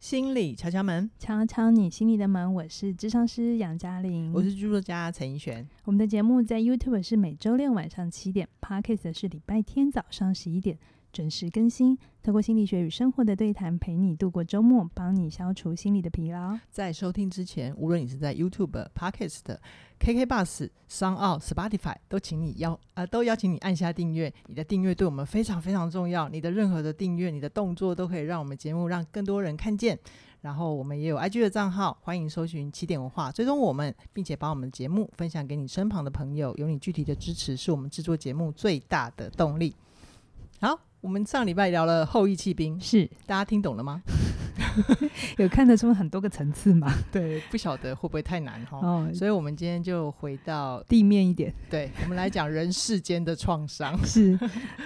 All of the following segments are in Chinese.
心理敲敲门，敲敲你心里的门。我是智商师杨嘉玲，我是剧作家陈奕璇。我们的节目在 YouTube 是每周六晚上七点，Podcast 是礼拜天早上十一点准时更新。透过心理学与生活的对谈，陪你度过周末，帮你消除心理的疲劳。在收听之前，无论你是在 YouTube、Podcast、KK Bus、SoundOn、Spotify，都请你邀呃都邀请你按下订阅。你的订阅对我们非常非常重要。你的任何的订阅，你的动作都可以让我们节目让更多人看见。然后我们也有 IG 的账号，欢迎搜寻起点文化，追踪我们，并且把我们的节目分享给你身旁的朋友。有你具体的支持，是我们制作节目最大的动力。好。我们上礼拜聊了后羿弃兵，是大家听懂了吗？有看得出很多个层次吗？对，不晓得会不会太难哈。哦，所以我们今天就回到地面一点。对，我们来讲人世间的创伤。是，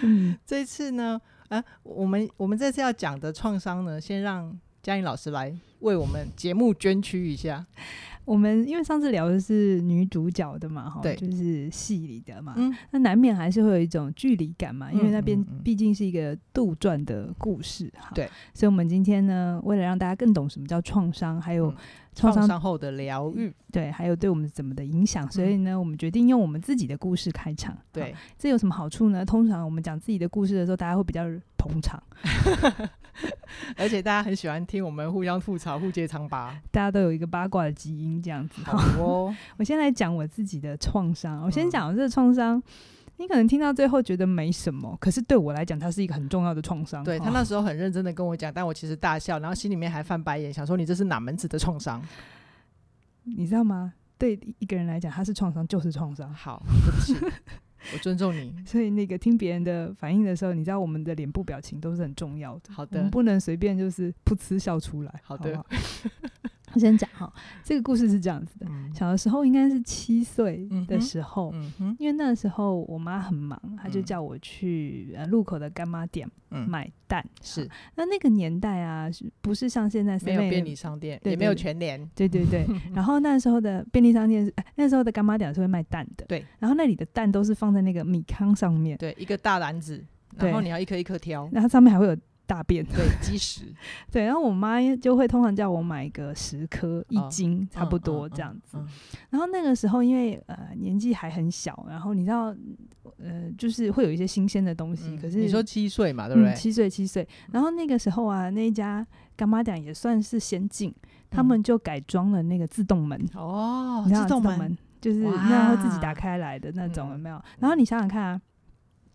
嗯，这次呢，啊，我们我们这次要讲的创伤呢，先让嘉颖老师来为我们节目捐躯一下。我们因为上次聊的是女主角的嘛，哈，对，就是戏里的嘛，嗯，那难免还是会有一种距离感嘛，因为那边毕竟是一个杜撰的故事，哈，对，所以我们今天呢，为了让大家更懂什么叫创伤，还有创伤后的疗愈，对，还有对我们怎么的影响，所以呢，我们决定用我们自己的故事开场，对，这有什么好处呢？通常我们讲自己的故事的时候，大家会比较捧场。而且大家很喜欢听我们互相吐槽、互揭疮疤，大家都有一个八卦的基因这样子。好哦，我先来讲我自己的创伤。我先讲这个创伤，你可能听到最后觉得没什么，可是对我来讲，它是一个很重要的创伤。对，他那时候很认真的跟我讲，但我其实大笑，然后心里面还翻白眼，想说你这是哪门子的创伤？你知道吗？对一个人来讲，他是创伤就是创伤。好，对不起。我尊重你，所以那个听别人的反应的时候，你知道我们的脸部表情都是很重要的。好的，我们不能随便就是噗嗤笑出来。好的。好 我先讲哈，这个故事是这样子的：嗯、小的时候应该是七岁的时候，嗯嗯、因为那时候我妈很忙，她就叫我去呃路口的干妈店买蛋。嗯、是，那那个年代啊，不是像现在没有便利商店，也没有全联，对对对。然后那时候的便利商店是，那时候的干妈店是会卖蛋的，对。然后那里的蛋都是放在那个米糠上面，对，一个大篮子，然后你要一颗一颗挑，然后上面还会有。大便对 积食对，然后我妈就会通常叫我买个十颗一斤，差不多这样子。然后那个时候因为呃年纪还很小，然后你知道呃就是会有一些新鲜的东西。可是你说七岁嘛，对不对？七岁七岁。然后那个时候啊，那一家干妈店也算是先进，他们就改装了那个自动门哦，自动门就是那样会自己打开来的那种，有没有？然后你想想看啊。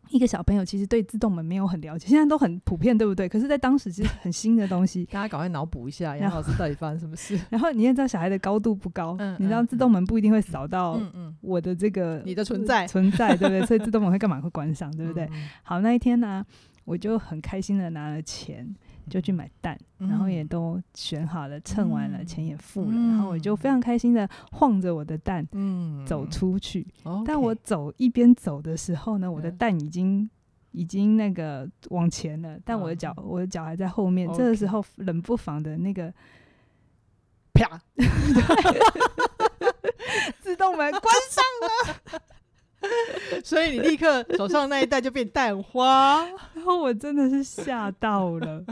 一个小朋友其实对自动门没有很了解，现在都很普遍，对不对？可是，在当时其实很新的东西。大家赶快脑补一下，杨老师到底发生什么事？然后你也知道，小孩的高度不高，嗯、你知道自动门不一定会扫到我的这个你的存在存在，对不对？所以自动门会干嘛？会关上，对不对？嗯、好，那一天呢、啊，我就很开心的拿了钱。就去买蛋，然后也都选好了，称完了，钱也付了，然后我就非常开心的晃着我的蛋，走出去。但我走一边走的时候呢，我的蛋已经已经那个往前了，但我的脚我的脚还在后面。这个时候冷不防的那个啪，自动门关上了。所以你立刻手上那一袋就变蛋花，然后我真的是吓到了，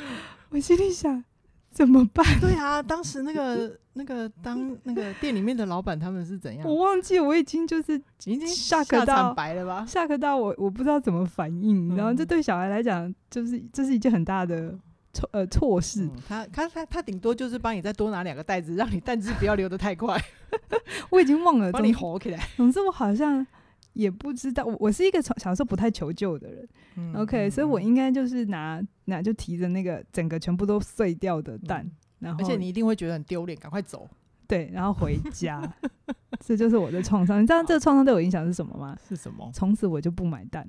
我心里想怎么办？对啊，当时那个那个当那个店里面的老板他们是怎样？我忘记，我已经就是已经吓个到白了吧？吓个到我，我不知道怎么反应。然后这对小孩来讲，就是这是一件很大的错呃错事。他他他他顶多就是帮你再多拿两个袋子，让你蛋汁不要流得太快。我已经忘了，帮你吼起来。总之我好像。也不知道，我我是一个从小时候不太求救的人，嗯，OK，嗯，所以我应该就是拿拿就提着那个整个全部都碎掉的蛋，嗯，然后而且你一定会觉得很丢脸，赶快走，对，然后回家，这就是我的创伤。你知道这个创伤对我影响是什么吗？是什么？从此我就不买蛋，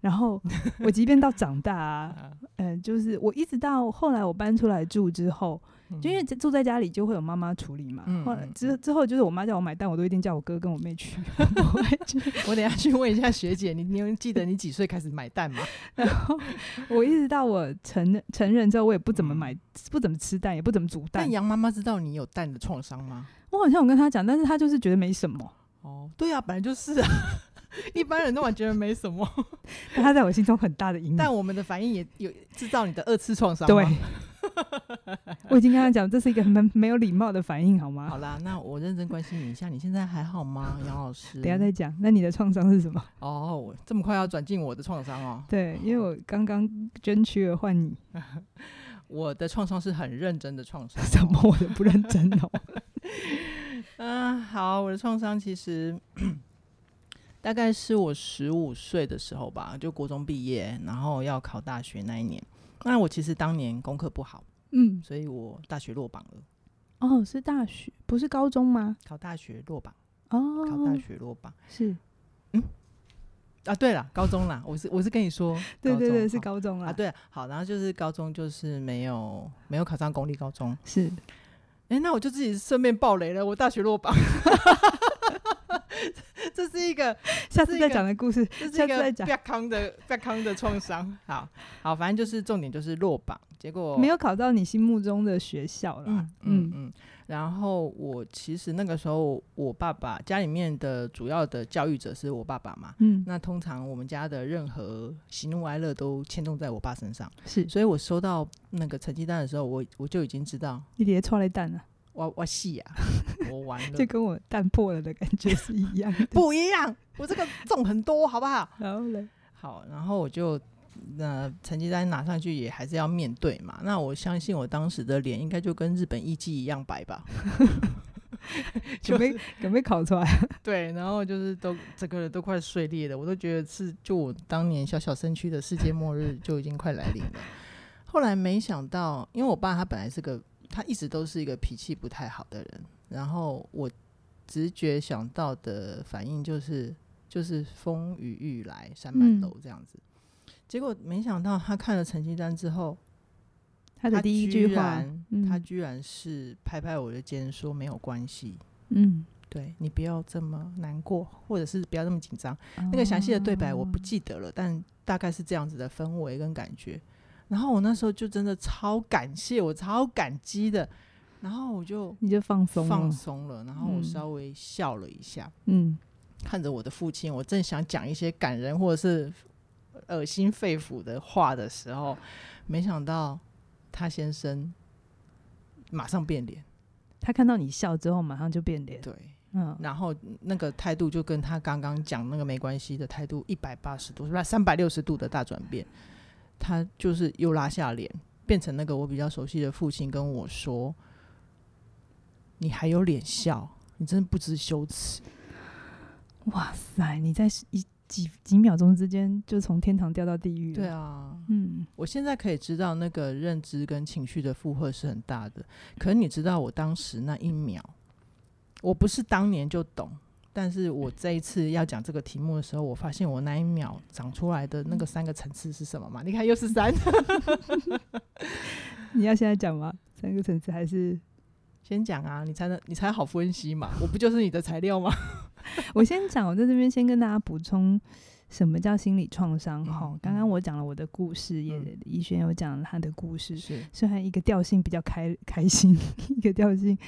然后 我即便到长大啊，嗯，呃，就是我一直到后来我搬出来住之后。就因为住在家里就会有妈妈处理嘛，后来之之后就是我妈叫我买蛋，我都一定叫我哥跟我妹去。我等下去问一下学姐，你你记得你几岁开始买蛋吗？然后我一直到我成成人之后，我也不怎么买，不怎么吃蛋，也不怎么煮蛋。但杨妈妈知道你有蛋的创伤吗？我好像有跟她讲，但是她就是觉得没什么。哦，对啊，本来就是啊，一般人都会觉得没什么，但他在我心中很大的影响。但我们的反应也有制造你的二次创伤。对。我已经跟他讲，这是一个很没有礼貌的反应，好吗？好啦，那我认真关心你一下，你现在还好吗，杨老师？等下再讲。那你的创伤是什么？哦，这么快要转进我的创伤哦？对，因为我刚刚捐躯而换你。我的创伤是很认真的创伤，怎么我的不认真哦？嗯、呃，好，我的创伤其实大概是我十五岁的时候吧，就国中毕业，然后要考大学那一年。那我其实当年功课不好，嗯，所以我大学落榜了。哦，是大学，不是高中吗？考大学落榜。哦，考大学落榜是，嗯，啊，对了，高中啦，我是我是跟你说，对对对，是高中啦。啊，对，好，然后就是高中就是没有没有考上公立高中，是，哎、欸，那我就自己顺便爆雷了，我大学落榜。这是一个下次再讲的故事，这是一个别康的别康的创伤。好好，反正就是重点就是落榜，结果没有考到你心目中的学校了。嗯嗯嗯。然后我其实那个时候，我爸爸家里面的主要的教育者是我爸爸嘛。嗯。那通常我们家的任何喜怒哀乐都牵动在我爸身上。是。所以我收到那个成绩单的时候，我我就已经知道你爹错了蛋了。我我戏啊，我完了，就跟我蛋破了的感觉是一样的，不一样。我这个重很多，好不好？然后嘞，好，然后我就那成绩单拿上去，也还是要面对嘛。那我相信我当时的脸应该就跟日本艺妓一样白吧？准备准备考出来？对，然后就是都整个人都快碎裂了，我都觉得是就我当年小小身躯的世界末日就已经快来临了。后来没想到，因为我爸他本来是个。他一直都是一个脾气不太好的人，然后我直觉想到的反应就是就是风雨欲来山满楼这样子，嗯，结果没想到他看了成绩单之后，他的第一句话，他居然是拍拍我的肩说没有关系，嗯，对你不要这么难过，或者是不要这么紧张。那个详细的对白我不记得了，但大概是这样子的氛围跟感觉。然后我那时候就真的超感谢，我超感激的。然后我就你就放松放松了，然后我稍微笑了一下，嗯，看着我的父亲，我正想讲一些感人或者是恶心肺腑的话的时候，没想到他先生马上变脸。他看到你笑之后，马上就变脸。对，嗯，然后那个态度就跟他刚刚讲那个没关系的态度一百八十度，是吧？三百六十度的大转变。他就是又拉下脸，变成那个我比较熟悉的父亲跟我说：“你还有脸笑？你真的不知羞耻！”哇塞！你在一几几秒钟之间就从天堂掉到地狱。对啊，嗯，我现在可以知道那个认知跟情绪的负荷是很大的。可是你知道，我当时那一秒，我不是当年就懂。但是我这一次要讲这个题目的时候，我发现我那一秒长出来的那个三个层次是什么嘛？你看又是三，你要现在讲吗？三个层次还是先讲啊？你才能你才好分析嘛？我不就是你的材料吗？我先讲，我在这边先跟大家补充什么叫心理创伤。哈，刚刚我讲了我的故事，也宜萱有讲他的故事，是虽然一个调性比较开开心，一个调性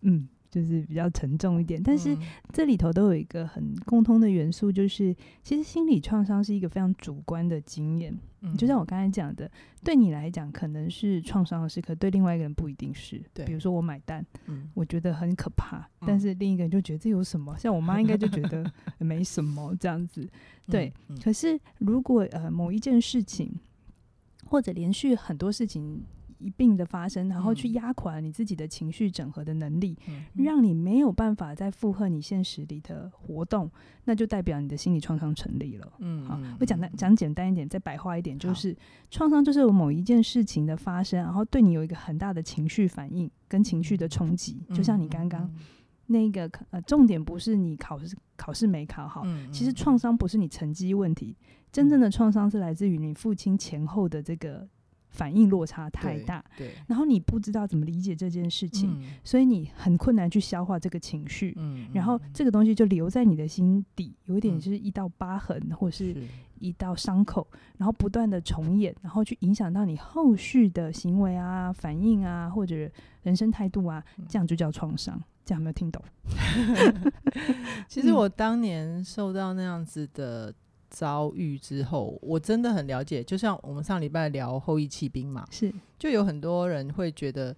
嗯。就是比较沉重一点，但是这里头都有一个很共通的元素，就是其实心理创伤是一个非常主观的经验。嗯，就像我刚才讲的，对你来讲可能是创伤的事，可，对另外一个人不一定是。对，比如说我买单，嗯，我觉得很可怕，但是另一个人就觉得这有什么？像我妈应该就觉得 没什么这样子。对，可是如果呃某一件事情，或者连续很多事情。一并的发生，然后去压垮你自己的情绪整合的能力，嗯、让你没有办法再负荷你现实里的活动，那就代表你的心理创伤成立了。嗯，好，我讲的讲简单一点，再白话一点，就是创伤就是某一件事情的发生，然后对你有一个很大的情绪反应跟情绪的冲击，就像你刚刚那个呃，重点不是你考试考试没考好，其实创伤不是你成绩问题，真正的创伤是来自于你父亲前后的这个。反应落差太大，对，对，然后你不知道怎么理解这件事情，嗯、所以你很困难去消化这个情绪，嗯、然后这个东西就留在你的心底，有一点就是一道疤痕，嗯、或是一道伤口，然后不断的重演，然后去影响到你后续的行为啊、反应啊，或者人生态度啊，这样就叫创伤。这样有没有听懂？其实我当年受到那样子的。遭遇之后，我真的很了解。就像我们上礼拜聊后翼弃兵嘛，是就有很多人会觉得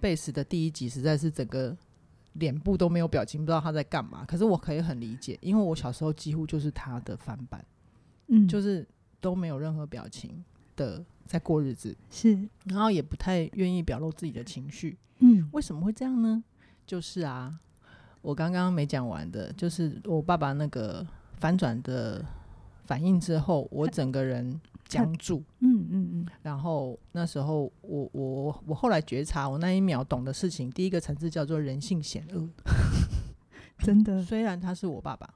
贝斯的第一集实在是整个脸部都没有表情，不知道他在干嘛。可是我可以很理解，因为我小时候几乎就是他的翻版，嗯，就是都没有任何表情的在过日子，是，然后也不太愿意表露自己的情绪，嗯，为什么会这样呢？就是啊，我刚刚没讲完的，就是我爸爸那个反转的反应之后，我整个人。僵住，嗯嗯嗯，然后那时候我我我后来觉察，我那一秒懂的事情，第一个层次叫做人性险恶，真的。虽然他是我爸爸，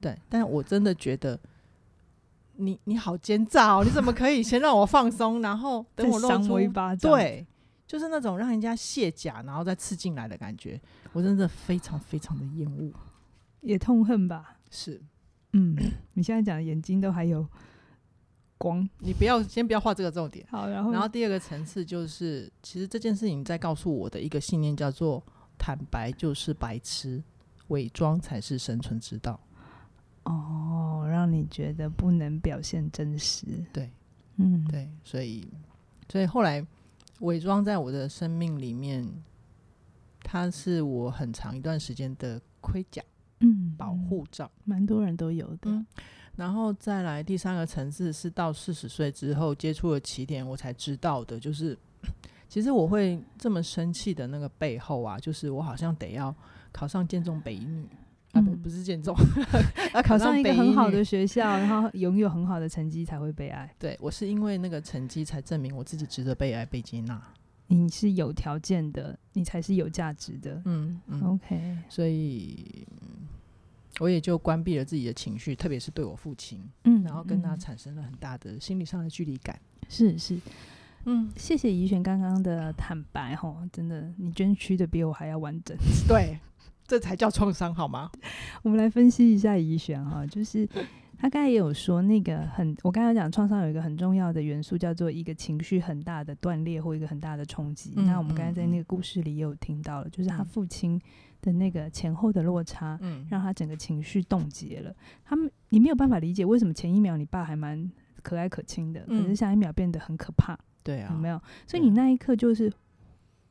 对，但我真的觉得你你好奸诈哦！你怎么可以先让我放松，然后等我露出一巴掌？对，就是那种让人家卸甲然后再刺进来的感觉，我真的非常非常的厌恶，也痛恨吧？是，嗯，你现在讲的眼睛都还有。光，你不要先不要画这个重点。好，然后然后第二个层次就是，其实这件事情在告诉我的一个信念叫做：坦白就是白痴，伪装才是生存之道。哦，让你觉得不能表现真实。对，嗯，对，所以所以后来伪装在我的生命里面，它是我很长一段时间的盔甲，护照，蛮多人都有的。嗯然后再来第三个层次是到四十岁之后接触了起点，我才知道的，就是 其实我会这么生气的那个背后啊，就是我好像得要考上建中北一女、嗯、啊，不不是建中，要考上一个很好的学校，然后拥有很好的成绩才会被爱。对，我是因为那个成绩才证明我自己值得被爱、被接纳。你是有条件的，你才是有价值的。嗯，嗯，OK，所以。我也就关闭了自己的情绪，特别是对我父亲，嗯，然后跟他产生了很大的心理上的距离感。是是，嗯，谢谢怡璇刚刚的坦白，吼，真的，你捐躯的比我还要完整。对，这才叫创伤好吗？我们来分析一下怡璇哈，就是他刚才也有说那个很，我刚才讲创伤有一个很重要的元素，叫做一个情绪很大的断裂或一个很大的冲击。嗯，那我们刚才在那个故事里也有听到了，就是他父亲。的那个前后的落差，嗯，让他整个情绪冻结了。他们你没有办法理解为什么前一秒你爸还蛮可爱可亲的，嗯，可是下一秒变得很可怕。对啊，有没有？所以你那一刻就是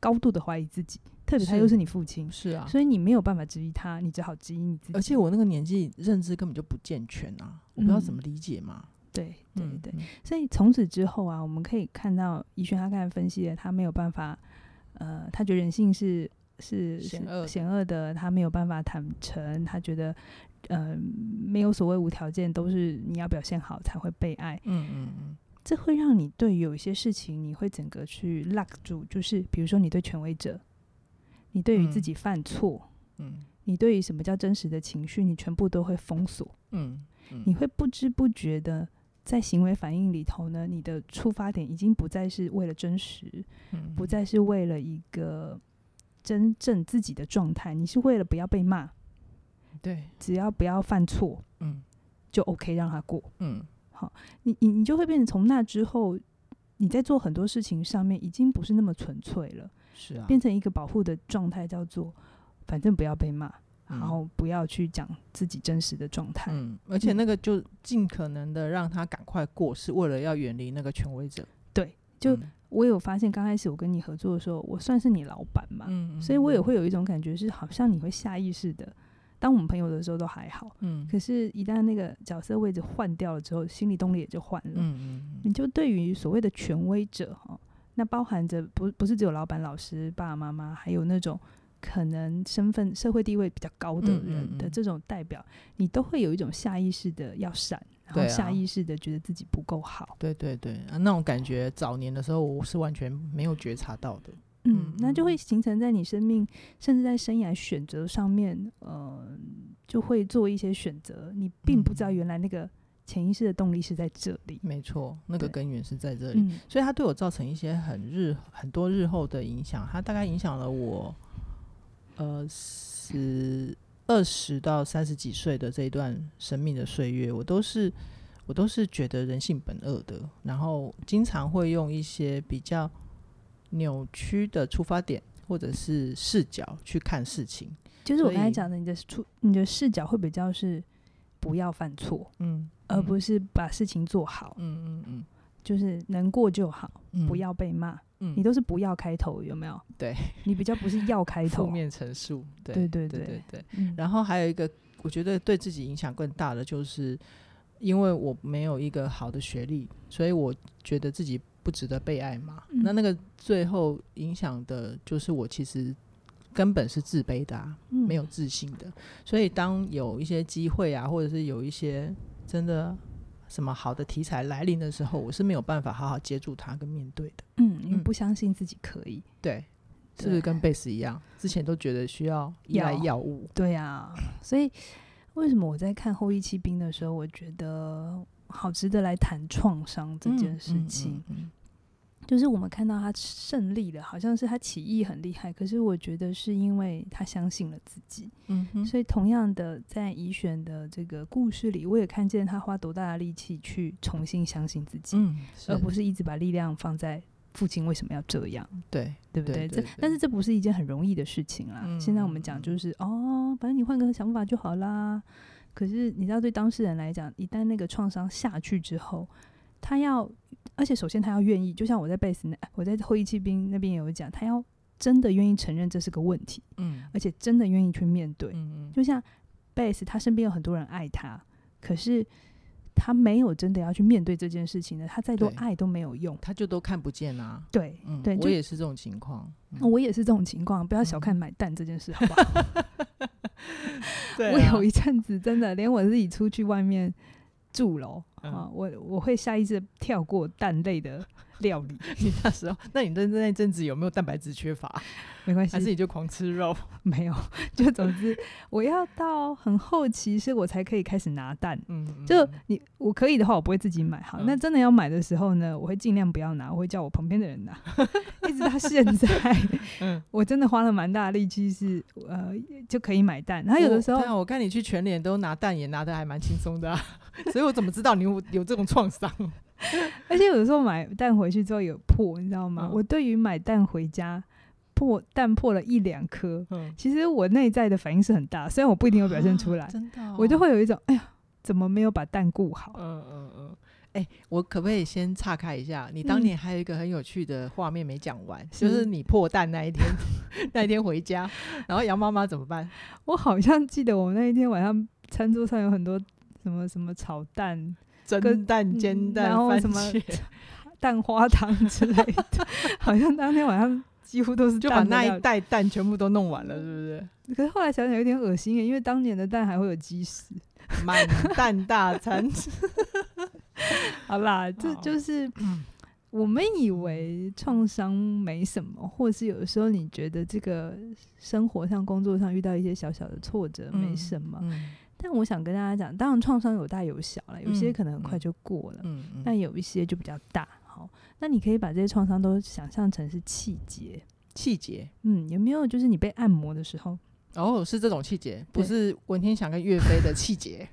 高度的怀疑自己，特别他又是你父亲，是啊，所以你没有办法质疑他，你只好质疑你自己。而且我那个年纪认知根本就不健全啊，我不知道怎么理解嘛。嗯，对对对，嗯，所以从此之后啊，我们可以看到怡轩他刚才分析了，他没有办法，呃，他觉得人性是。是险恶险恶的，他没有办法坦诚，他觉得，嗯、呃，没有所谓无条件，都是你要表现好才会被爱。嗯嗯嗯，这会让你对有一些事情，你会整个去 lock 住，就是比如说你对权威者，你对于自己犯错，嗯，你对于什么叫真实的情绪，你全部都会封锁。嗯，嗯，你会不知不觉的在行为反应里头呢，你的出发点已经不再是为了真实，嗯，不再是为了一个。真正自己的状态，你是为了不要被骂，对，只要不要犯错，嗯，就 OK 让他过，嗯，好，你你你就会变成从那之后，你在做很多事情上面已经不是那么纯粹了，是啊，变成一个保护的状态，叫做反正不要被骂，嗯，然后不要去讲自己真实的状态，嗯，而且那个就尽可能的让他赶快过，是为了要远离那个权威者，对，就。嗯我有发现，刚开始我跟你合作的时候，我算是你老板嘛，所以我也会有一种感觉，是好像你会下意识的，当我们朋友的时候都还好，嗯，可是，一旦那个角色位置换掉了之后，心理动力也就换了，嗯嗯，你就对于所谓的权威者哈，那包含着不不是只有老板、老师、爸爸妈妈，还有那种可能身份、社会地位比较高的人的这种代表，你都会有一种下意识的要闪。然后下意识的觉得自己不够好，对对对，啊，那种感觉早年的时候我是完全没有觉察到的，嗯，那就会形成在你生命，甚至在生涯选择上面，呃，就会做一些选择，你并不知道原来那个潜意识的动力是在这里，没错，那个根源是在这里，所以它对我造成一些很日很多日后的影响，它大概影响了我，呃，是。二十到三十几岁的这一段生命的岁月，我都是我都是觉得人性本恶的，然后经常会用一些比较扭曲的出发点或者是视角去看事情。就是我刚才讲的，你的出你的视角会比较是不要犯错，嗯，而不是把事情做好，嗯嗯嗯，就是能过就好，嗯、不要被骂，嗯，你都是不要开头，有没有？对，你比较不是要开头，负面陈述。对对对对对然后还有一个，我觉得对自己影响更大的，就是因为我没有一个好的学历，所以我觉得自己不值得被爱嘛。嗯，那那个最后影响的就是我其实根本是自卑的啊，嗯，没有自信的。所以当有一些机会啊，或者是有一些真的。什么好的题材来临的时候，我是没有办法好好接住它跟面对的。嗯，因为不相信自己可以。对，是不是跟贝斯一样？之前都觉得需要依赖药物。对啊，所以为什么我在看《后裔弃兵》的时候，我觉得好值得来谈创伤这件事情。嗯嗯嗯嗯就是我们看到他胜利了，好像是他起义很厉害，可是我觉得是因为他相信了自己。嗯哼，所以同样的，在宜选的这个故事里，我也看见他花多大的力气去重新相信自己，嗯，而不是一直把力量放在父亲为什么要这样？对，对不对？这但是这不是一件很容易的事情啦。嗯、现在我们讲就是哦，反正你换个想法就好啦。可是你知道，对当事人来讲，一旦那个创伤下去之后，他要。而且首先他要愿意，就像我在贝斯那，我在后翼弃兵那边也有讲，他要真的愿意承认这是个问题，嗯，而且真的愿意去面对，嗯嗯，就像贝斯他身边有很多人爱他，可是他没有真的要去面对这件事情呢，他再多爱都没有用，他就都看不见啊，对，嗯，对，我也是这种情况，嗯，我也是这种情况，不要小看买蛋这件事，好不好？对啊，我有一阵子真的连我自己出去外面住楼。嗯、啊，我我会下意识跳过蛋类的料理。你那时候，那你那那阵子有没有蛋白质缺乏？没关系，还是你就狂吃肉？没有，就总之我要到很后期，是我才可以开始拿蛋。嗯，就你我可以的话，我不会自己买。好，嗯、那真的要买的时候呢，我会尽量不要拿，我会叫我旁边的人拿。一直到现在，嗯，我真的花了蛮大的力气，是呃就可以买蛋。然后有的时候，我，我看你去全脸都拿蛋，也拿的还蛮轻松的、啊，所以我怎么知道你有有这种创伤？而且有的时候买蛋回去之后有破，你知道吗？嗯、我对于买蛋回家。破蛋破了一两颗，嗯、其实我内在的反应是很大，虽然我不一定有表现出来，啊真的哦、我就会有一种，哎呀，怎么没有把蛋顾好？嗯嗯嗯，哎、欸，我可不可以先岔开一下？你当年还有一个很有趣的画面没讲完，嗯、就是你破蛋那一天，那一天回家，然后杨妈妈怎么办？我好像记得我那一天晚上餐桌上有很多什么什么炒蛋、蒸蛋、煎蛋、然后什么 蛋花汤之类的，好像当天晚上。几乎都是就把那一袋蛋全部都弄完了，是不是？可是后来想想有点恶心耶，因为当年的蛋还会有鸡屎，满蛋大餐。好啦，这就是 我们以为创伤没什么，或是有的时候你觉得这个生活上、工作上遇到一些小小的挫折没什么。嗯嗯、但我想跟大家讲，当然创伤有大有小了，有些可能很快就过了，嗯嗯嗯、但有一些就比较大。好那你可以把这些创伤都想象成是气节，气节，嗯，有没有就是你被按摩的时候？哦，是这种气节，不是文天祥跟岳飞的气结。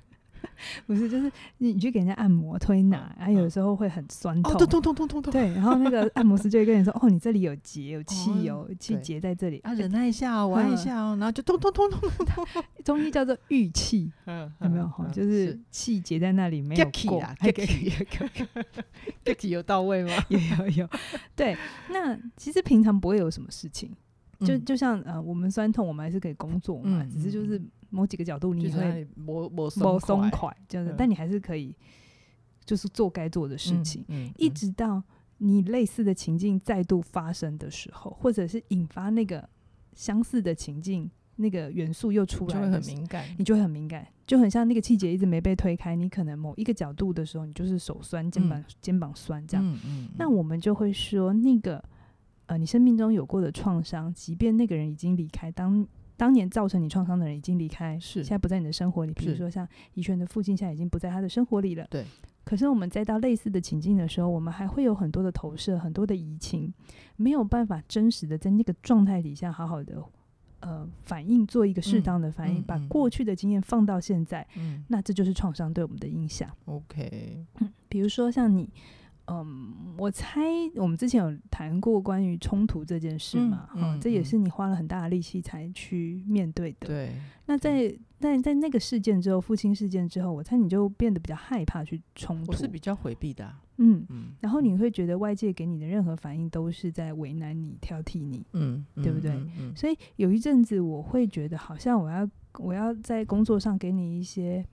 不是，就是你你去给人家按摩推拿，然后有时候会很酸痛，痛痛痛痛痛。对，然后那个 按摩师就会跟你说：“哦，你这里有结，有气哦，气结在这里，啊，忍耐一下哦，玩一下哦，然后就痛痛痛痛痛。”中医叫做郁气，有没有？就是气结在那里没有过，get 有到位吗？有有有。对，那其实平常不会有什么事情，就就像呃，我们酸痛，我们还是可以工作嘛，只是就是。某几个角度你会某某松快，这样子，但你还是可以，就是做该做的事情。嗯嗯嗯、一直到你类似的情境再度发生的时候，或者是引发那个相似的情境，那个元素又出来，就会很敏感，你就会很敏感，就很像那个气节一直没被推开，你可能某一个角度的时候，你就是手酸、肩膀、嗯、肩膀酸这样。嗯嗯嗯、那我们就会说，那个呃，你生命中有过的创伤，即便那个人已经离开，当。当年造成你创伤的人已经离开，是现在不在你的生活里。比如说像怡萱的父亲，现在已经不在他的生活里了。对。可是我们再到类似的情境的时候，我们还会有很多的投射，很多的移情，没有办法真实的在那个状态底下好好的呃反应，做一个适当的反应，嗯嗯嗯、把过去的经验放到现在。嗯。那这就是创伤对我们的影响。OK。嗯，比如说像你。嗯，我猜我们之前有谈过关于冲突这件事嘛，嗯，嗯，这也是你花了很大的力气才去面对的。对，那在在在那个事件之后，父亲事件之后，我猜你就变得比较害怕去冲突，我是比较回避的啊。嗯嗯，然后你会觉得外界给你的任何反应都是在为难你、挑剔你，嗯，对不对？嗯，所以有一阵子我会觉得，好像我要我要在工作上给你一些。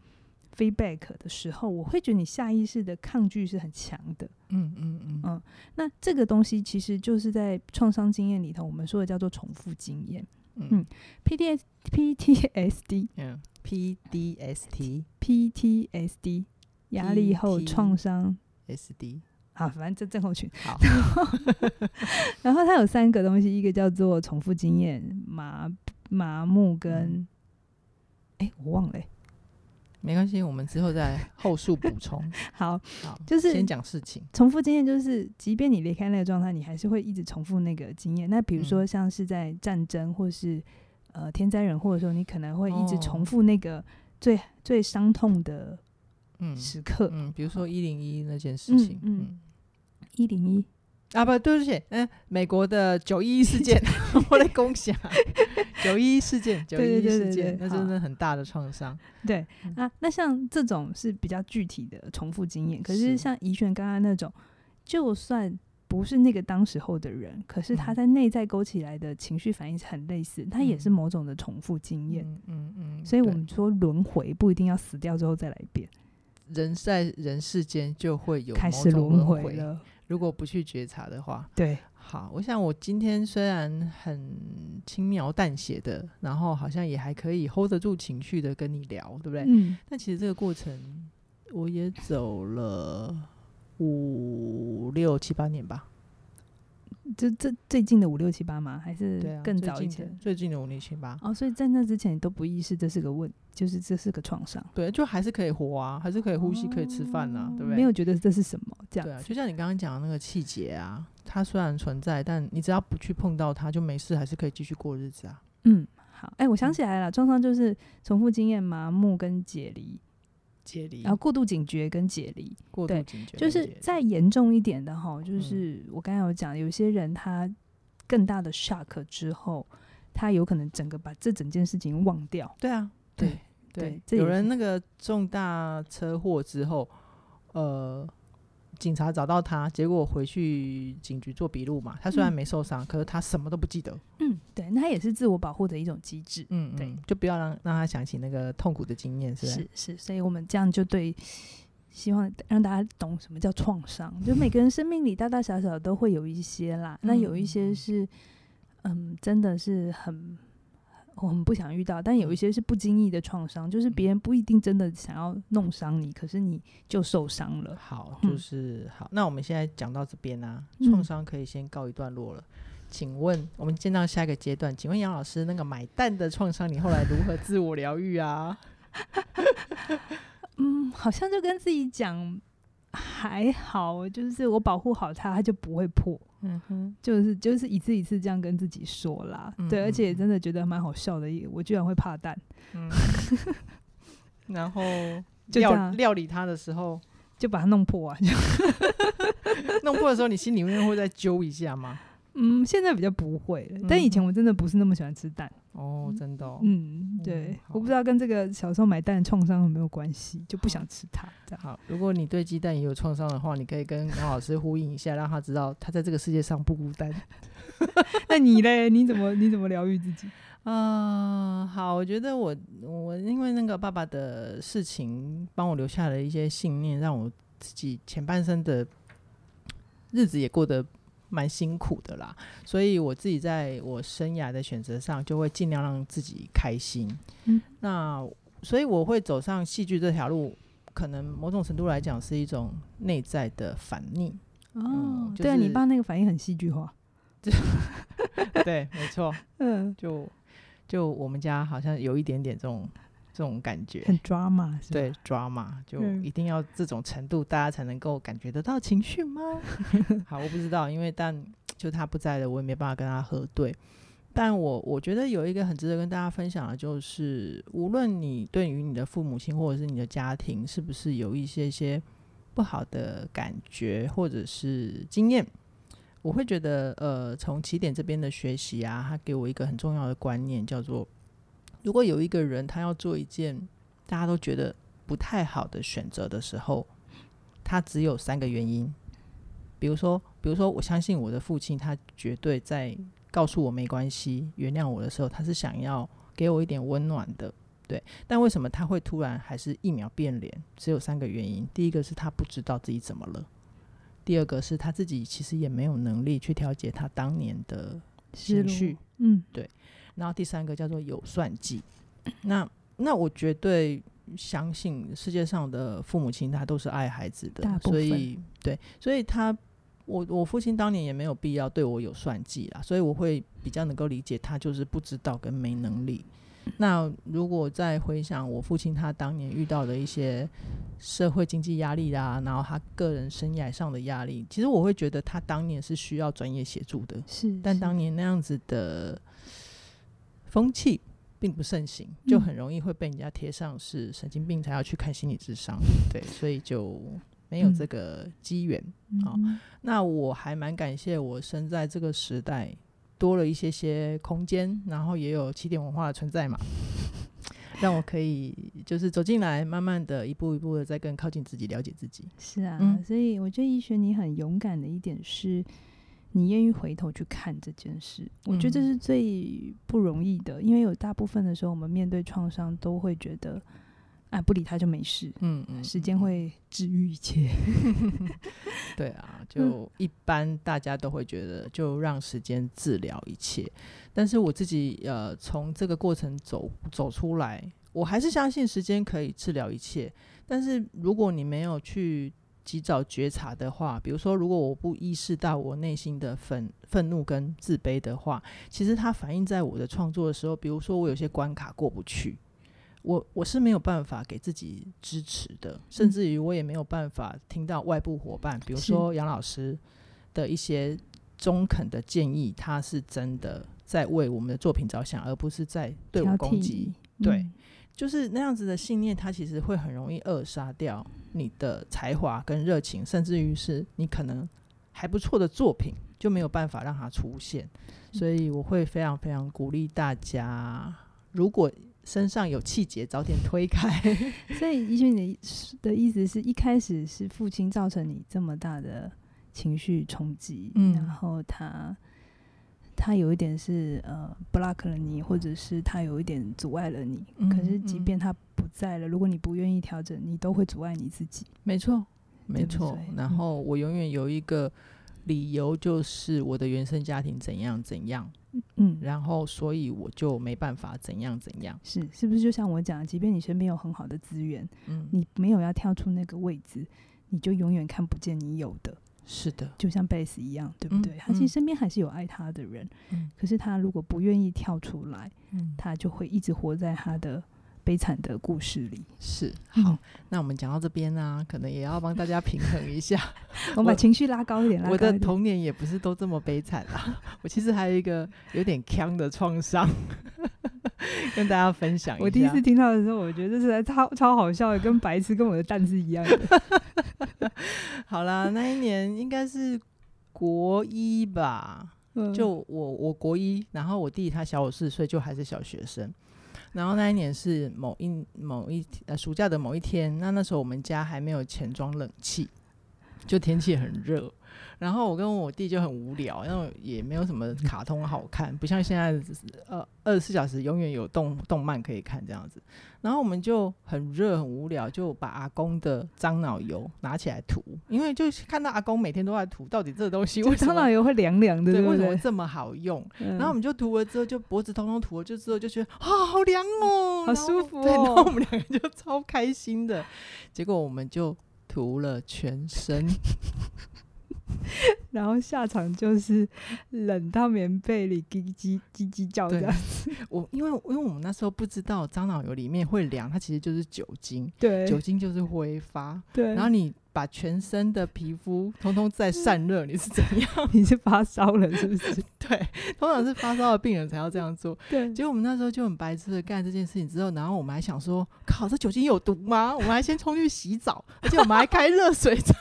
Feedback 的时候，我会觉得你下意识的抗拒是很强的。嗯嗯嗯嗯。那这个东西其实就是在创伤经验里头，我们说的叫做重复经验。嗯，P T S P T S D，P D S T P T S D，压力后创伤 S D。好，反正这症候群。好。然后它有三个东西，一个叫做重复经验、麻麻木跟，哎，我忘了。没关系，我们之后再 后述补充。好，好，就是先讲事情。重复经验就是，即便你离开那个状态，你还是会一直重复那个经验。那比如说，像是在战争，或是呃天灾人祸的时候，你可能会一直重复那个最、哦、最伤痛的嗯时刻。嗯，嗯比如说一零一那件事情。嗯，一零一。啊不，对不起，嗯，美国的九一一事件，我来共享九一一事件，九一一事件，那真的很大的创伤。对啊，那像这种是比较具体的重复经验，可是像怡璇刚刚那种，就算不是那个当时候的人，可是他在内在勾起来的情绪反应是很类似，他也是某种的重复经验。嗯嗯嗯。所以我们说轮回不一定要死掉之后再来一遍，人在人世间就会有开始轮回了。如果不去觉察的话，对，好，我想我今天虽然很轻描淡写的，然后好像也还可以 hold 得住情绪的跟你聊，对不对？嗯。但其实这个过程我也走了五六七八年吧。就这最近的五六七八吗？还是更早以前？最近，最近的五六七八。哦，所以在那之前你都不意识这是个问，就是这是个创伤。对，就还是可以活啊，还是可以呼吸，哦、可以吃饭啊，对不对？没有觉得这是什么这样。对啊，就像你刚刚讲的那个气节啊，它虽然存在，但你只要不去碰到它，就没事，还是可以继续过日子啊。嗯，好，哎、欸，我想起来了，创伤就是重复经验、麻木跟解离。解离，然后过度警觉跟解离，过度警觉，就是再严重一点的哈，就是我刚才有讲，有些人他更大的 shock 之后，他有可能整个把这整件事情忘掉。对啊，对对，对，有人那个重大车祸之后，呃。警察找到他，结果回去警局做笔录嘛。他虽然没受伤，嗯，可是他什么都不记得。嗯，对，那他也是自我保护的一种机制。嗯，对，就不要让让他想起那个痛苦的经验，是是是。所以我们这样就对，希望让大家懂什么叫创伤。就每个人生命里大大小小都会有一些啦，嗯，那有一些是，嗯，真的是很。我们不想遇到，但有一些是不经意的创伤，就是别人不一定真的想要弄伤你，可是你就受伤了。好，就是、嗯、好。那我们现在讲到这边啊，创伤可以先告一段落了。嗯、请问，我们进到下一个阶段，请问杨老师，那个买蛋的创伤，你后来如何自我疗愈啊？嗯，好像就跟自己讲。还好，就是我保护好它，它就不会破。嗯哼，就是就是一次一次这样跟自己说啦。嗯、对，而且真的觉得蛮好笑的，我居然会怕蛋。嗯，然后 料料理它的时候，就把它弄破啊。弄破的时候，你心里面会再揪一下吗？嗯，现在比较不会了，但以前我真的不是那么喜欢吃蛋。哦，真的、哦。嗯，对、嗯，我不知道跟这个小时候买蛋的创伤有没有关系，就不想吃它。这样。好，如果你对鸡蛋也有创伤的话，你可以跟杨老师呼应一下，让他知道他在这个世界上不孤单。那你嘞？你怎么你怎么疗愈自己？啊、呃，好，我觉得我我因为那个爸爸的事情，帮我留下了一些信念，让我自己前半生的日子也过得。蛮辛苦的啦，所以我自己在我生涯的选择上，就会尽量让自己开心。嗯，那所以我会走上戏剧这条路，可能某种程度来讲是一种内在的反逆。哦，嗯就是、对啊，你爸那个反应很戏剧化。对，没错。嗯，就就我们家好像有一点点这种。这种感觉很抓马，对，抓马就一定要这种程度，大家才能够感觉得到情绪吗？好，我不知道，因为但就他不在了，我也没办法跟他核对。但我我觉得有一个很值得跟大家分享的，就是无论你对于你的父母亲或者是你的家庭，是不是有一些些不好的感觉或者是经验，我会觉得，呃，从起点这边的学习啊，他给我一个很重要的观念，叫做，如果有一个人他要做一件大家都觉得不太好的选择的时候，他只有三个原因。比如说，比如说，我相信我的父亲，他绝对在告诉我没关系、原谅我的时候，他是想要给我一点温暖的。对，但为什么他会突然还是一秒变脸？只有三个原因。第一个是他不知道自己怎么了；第二个是他自己其实也没有能力去调节他当年的情绪。嗯，对。然后第三个叫做有算计。那那我绝对相信世界上的父母亲他都是爱孩子的，所以对，所以他我我父亲当年也没有必要对我有算计啦，所以我会比较能够理解他就是不知道跟没能力。那如果再回想我父亲他当年遇到的一些社会经济压力啦，然后他个人生涯上的压力，其实我会觉得他当年是需要专业协助的。是，但当年那样子的风气并不盛行，就很容易会被人家贴上是神经病才要去看心理智商。对，所以就没有这个机缘啊。那我还蛮感谢我生在这个时代。多了一些些空间，然后也有起点文化的存在嘛，让我可以就是走进来，慢慢的一步一步的再更靠近自己，了解自己。是啊，嗯、所以我觉得医学你很勇敢的一点是，你愿意回头去看这件事。我觉得这是最不容易的，因为有大部分的时候，我们面对创伤都会觉得。啊，不理他就没事。嗯嗯，时间会治愈一切。对啊，就一般大家都会觉得，就让时间治疗一切。但是我自己呃，从这个过程走走出来，我还是相信时间可以治疗一切。但是如果你没有去及早觉察的话，比如说，如果我不意识到我内心的愤愤怒跟自卑的话，其实它反映在我的创作的时候，比如说我有些关卡过不去。我我是没有办法给自己支持的，甚至于我也没有办法听到外部伙伴，比如说杨老师的一些中肯的建议，他是真的在为我们的作品着想，而不是在对我攻击。对，就是那样子的信念，它其实会很容易扼杀掉你的才华跟热情，甚至于是你可能还不错的作品就没有办法让它出现。所以我会非常非常鼓励大家，如果身上有气节，早点推开。所以，宜学你的意思是一开始是父亲造成你这么大的情绪冲击，嗯，然后他他有一点是呃 block 了你，或者是他有一点阻碍了你。嗯，可是，即便他不在了，如果你不愿意调整，你都会阻碍你自己。没错，没错。然后我永远有一个理由，就是我的原生家庭怎样怎样。嗯，然后所以我就没办法怎样怎样，是是不是就像我讲，即便你身边有很好的资源，嗯，你没有要跳出那个位置，你就永远看不见你有的。是的，就像贝斯一样，对不对？嗯，他其实身边还是有爱他的人，嗯，可是他如果不愿意跳出来，嗯，他就会一直活在他的。悲惨的故事里是好，嗯、那我们讲到这边呢、啊，可能也要帮大家平衡一下，我们把情绪拉高一点。我的童年也不是都这么悲惨啦，我其实还有一个有点腔的创伤，跟大家分享一下。我第一次听到的时候，我觉得这是超超好笑的，跟白痴跟我的蛋是一样的。好啦，那一年应该是国一吧，嗯、就我我国一，然后我弟他小我四岁，就还是小学生。然后那一年是某一某一呃暑假的某一天，那那时候我们家还没有钱装冷气，就天气很热。然后我跟我弟就很无聊，然后也没有什么卡通好看，不像现在呃二十四小时永远有动动漫可以看这样子。然后我们就很热很无聊，就把阿公的樟脑油拿起来涂，因为就看到阿公每天都在涂，到底这个东西为什么樟脑油会凉凉的，对，为什么这么好用？然后我们就涂了之后，就脖子通通涂了，就之后就觉得啊好凉哦，好舒服哦。对，然后我们两个就超开心的，结果我们就涂了全身。然后下场就是冷到棉被里叽叽叽叽叫这样子。我因为因为我们那时候不知道樟脑油里面会凉，它其实就是酒精。对，酒精就是挥发。对，然后你把全身的皮肤通通在散热，你是怎样？你是发烧了是不是？对，通常是发烧的病人才要这样做。对，结果我们那时候就很白痴的干这件事情之后，然后我们还想说，靠，这酒精有毒吗？我们还先冲去洗澡，而且我们还开热水澡。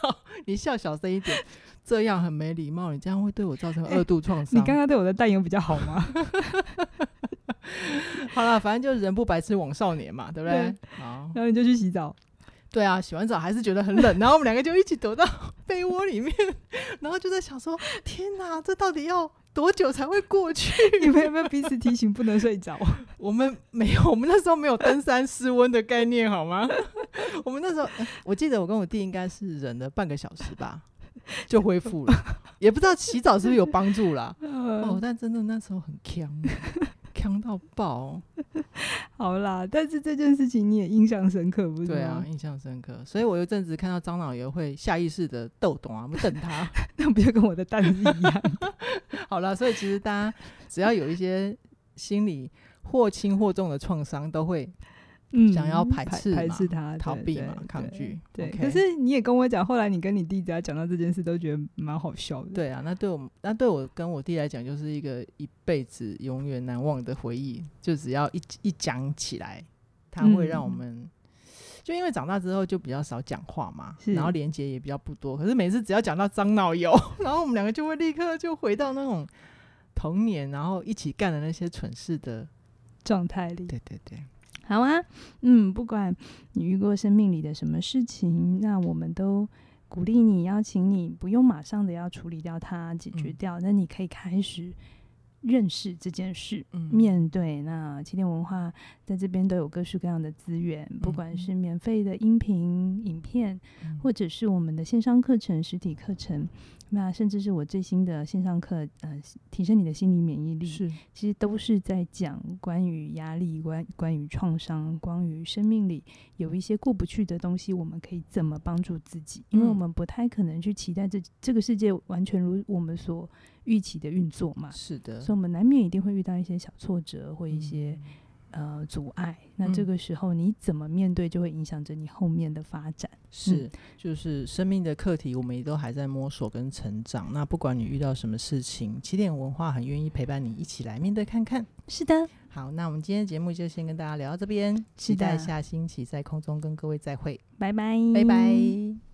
你笑小声一点，这样很没礼貌，你这样会对我造成二度创伤。你刚刚对我的代言比较好吗？好了，反正就是人不白痴枉少年嘛，对不对？对好，然后你就去洗澡。对啊，洗完澡还是觉得很冷，然后我们两个就一起躲到 被窝里面，然后就在想说：天哪，这到底要多久才会过去？你们有没有彼此提醒不能睡着？我们没有，我们那时候没有登山失温的概念，好吗？我们那时候，我记得我跟我弟应该是忍了半个小时吧，就恢复了，也不知道洗澡是不是有帮助啦。哦，但真的那时候很锵。强到爆，好啦！但是这件事情你也印象深刻，不是吗？对啊，印象深刻。所以我有阵子看到张老爷会下意识的逗懂啊，我等他，那不就跟我的蛋是一样？好了，所以其实大家只要有一些心理或轻或重的创伤，都会。嗯，想要排斥排斥他，逃避嘛，抗拒。对，可是你也跟我讲，后来你跟你弟在讲到这件事，都觉得蛮好笑的。对啊，那对我们，那对我跟我弟来讲，就是一个一辈子永远难忘的回忆。就只要一一讲起来，他会让我们，嗯、就因为长大之后就比较少讲话嘛，然后连接也比较不多。可是每次只要讲到张脑油，然后我们两个就会立刻就回到那种童年，然后一起干的那些蠢事的状态里。对对对。好啊，嗯，不管你遇过生命里的什么事情，那我们都鼓励你，邀请你不用马上的要处理掉它，解决掉，那、嗯、你可以开始认识这件事，嗯、面对。那起点文化在这边都有各式各样的资源，嗯、不管是免费的音频、影片，嗯、或者是我们的线上课程、实体课程。那甚至是我最新的线上课，呃，提升你的心理免疫力，是其实都是在讲关于压力、关关于创伤、关于生命里有一些过不去的东西，我们可以怎么帮助自己？因为我们不太可能去期待这这个世界完全如我们所预期的运作嘛。是的，所以我们难免一定会遇到一些小挫折或一些。嗯呃，阻碍。那这个时候你怎么面对，就会影响着你后面的发展。是，就是生命的课题，我们也都还在摸索跟成长。那不管你遇到什么事情，起点文化很愿意陪伴你一起来面对看看。是的，好，那我们今天节目就先跟大家聊到这边，期待下星期在空中跟各位再会，拜拜，拜拜。